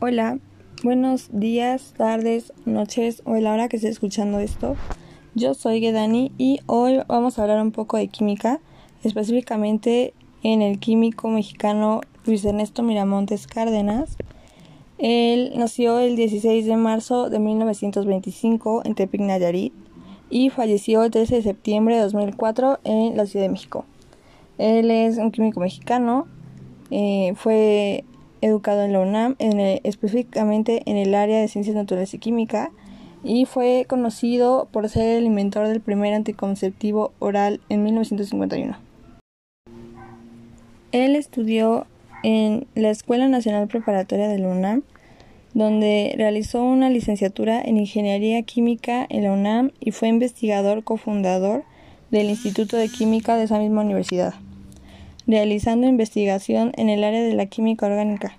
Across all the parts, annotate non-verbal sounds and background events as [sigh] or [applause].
Hola, buenos días, tardes, noches o a la hora que esté escuchando esto. Yo soy Gedani y hoy vamos a hablar un poco de química, específicamente en el químico mexicano Luis Ernesto Miramontes Cárdenas. Él nació el 16 de marzo de 1925 en Tepic, Nayarit y falleció el 13 de septiembre de 2004 en la Ciudad de México. Él es un químico mexicano, eh, fue educado en la UNAM, específicamente en el área de Ciencias Naturales y Química, y fue conocido por ser el inventor del primer anticonceptivo oral en 1951. Él estudió en la Escuela Nacional Preparatoria de la UNAM, donde realizó una licenciatura en Ingeniería Química en la UNAM y fue investigador cofundador del Instituto de Química de esa misma universidad realizando investigación en el área de la química orgánica.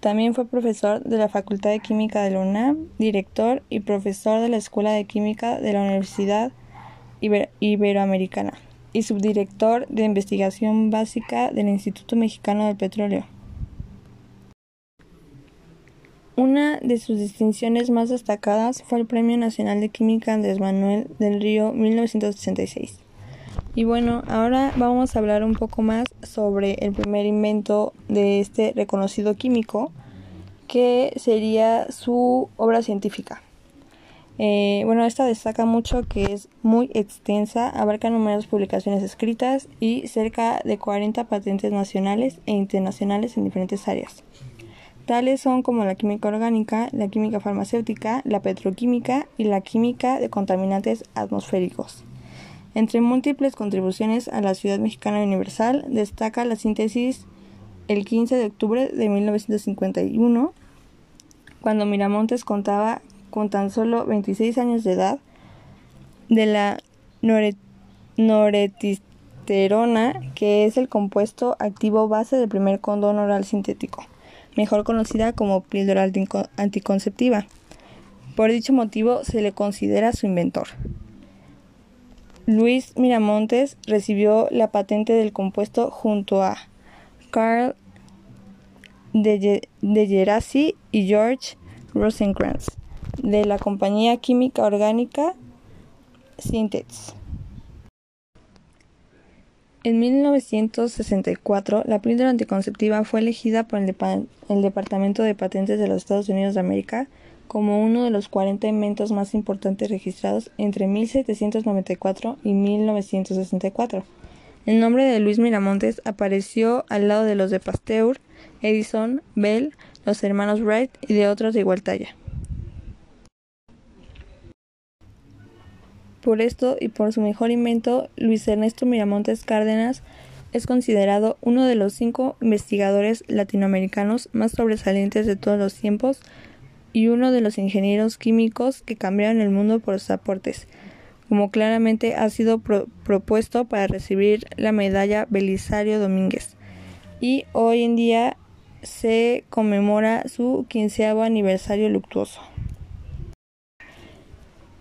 También fue profesor de la Facultad de Química de la UNAM, director y profesor de la Escuela de Química de la Universidad Iberoamericana y subdirector de investigación básica del Instituto Mexicano del Petróleo. Una de sus distinciones más destacadas fue el Premio Nacional de Química Andrés Manuel del Río 1986. Y bueno, ahora vamos a hablar un poco más sobre el primer invento de este reconocido químico, que sería su obra científica. Eh, bueno, esta destaca mucho que es muy extensa, abarca numerosas publicaciones escritas y cerca de 40 patentes nacionales e internacionales en diferentes áreas. Tales son como la química orgánica, la química farmacéutica, la petroquímica y la química de contaminantes atmosféricos. Entre múltiples contribuciones a la Ciudad Mexicana Universal, destaca la síntesis el 15 de octubre de 1951, cuando Miramontes contaba con tan solo 26 años de edad, de la noretisterona, que es el compuesto activo base del primer condón oral sintético, mejor conocida como píldora anticonceptiva. Por dicho motivo se le considera su inventor. Luis Miramontes recibió la patente del compuesto junto a Carl de, Gerasi y George Rosenkrantz de la compañía química orgánica Syntex. En 1964, la píldora anticonceptiva fue elegida por el Departamento de Patentes de los Estados Unidos de América como uno de los 40 inventos más importantes registrados entre 1794 y 1964. El nombre de Luis Miramontes apareció al lado de los de Pasteur, Edison, Bell, los hermanos Wright y de otros de igual talla. Por esto y por su mejor invento, Luis Ernesto Miramontes Cárdenas es considerado uno de los cinco investigadores latinoamericanos más sobresalientes de todos los tiempos y uno de los ingenieros químicos que cambiaron el mundo por sus aportes, como claramente ha sido propuesto para recibir la medalla Belisario Domínguez. Y hoy en día se conmemora su quinceavo aniversario luctuoso.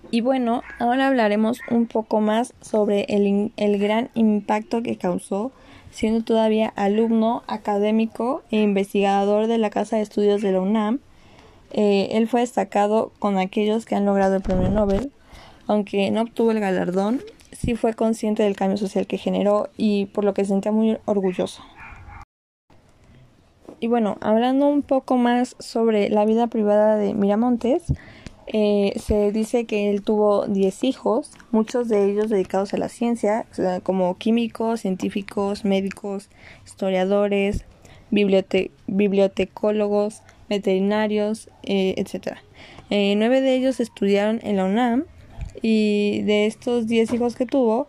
Y bueno, ahora hablaremos un poco más sobre el, el gran impacto que causó siendo todavía alumno, académico e investigador de la Casa de Estudios de la UNAM eh, él fue destacado con aquellos que han logrado el premio Nobel, aunque no obtuvo el galardón, sí fue consciente del cambio social que generó y por lo que se sentía muy orgulloso. Y bueno, hablando un poco más sobre la vida privada de Miramontes, eh, se dice que él tuvo 10 hijos, muchos de ellos dedicados a la ciencia, como químicos, científicos, médicos, historiadores, bibliotecólogos, veterinarios, eh, etc. Eh, nueve de ellos estudiaron en la UNAM y de estos diez hijos que tuvo,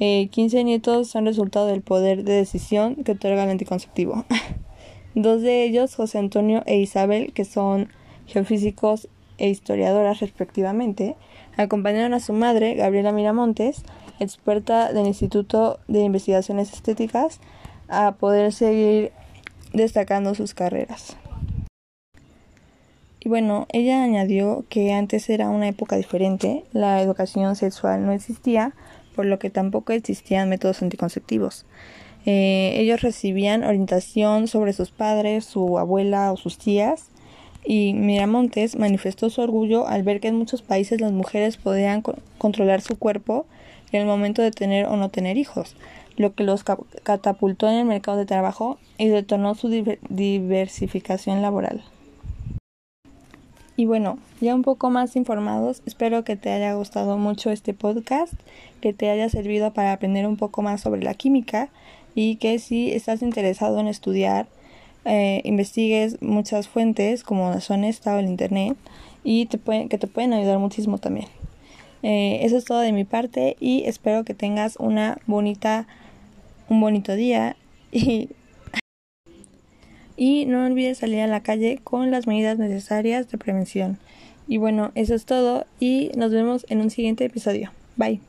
eh, 15 nietos son resultado del poder de decisión que otorga el anticonceptivo. [laughs] Dos de ellos, José Antonio e Isabel, que son geofísicos e historiadoras respectivamente, acompañaron a su madre, Gabriela Miramontes, experta del Instituto de Investigaciones Estéticas, a poder seguir destacando sus carreras. Bueno, ella añadió que antes era una época diferente, la educación sexual no existía, por lo que tampoco existían métodos anticonceptivos. Eh, ellos recibían orientación sobre sus padres, su abuela o sus tías, y Miramontes manifestó su orgullo al ver que en muchos países las mujeres podían controlar su cuerpo en el momento de tener o no tener hijos, lo que los catapultó en el mercado de trabajo y detonó su diversificación laboral. Y bueno, ya un poco más informados, espero que te haya gustado mucho este podcast, que te haya servido para aprender un poco más sobre la química y que si estás interesado en estudiar, eh, investigues muchas fuentes como son esta o el internet y que te pueden ayudar muchísimo también. Eh, eso es todo de mi parte y espero que tengas una bonita, un bonito día y y no olvides salir a la calle con las medidas necesarias de prevención. Y bueno, eso es todo y nos vemos en un siguiente episodio. Bye.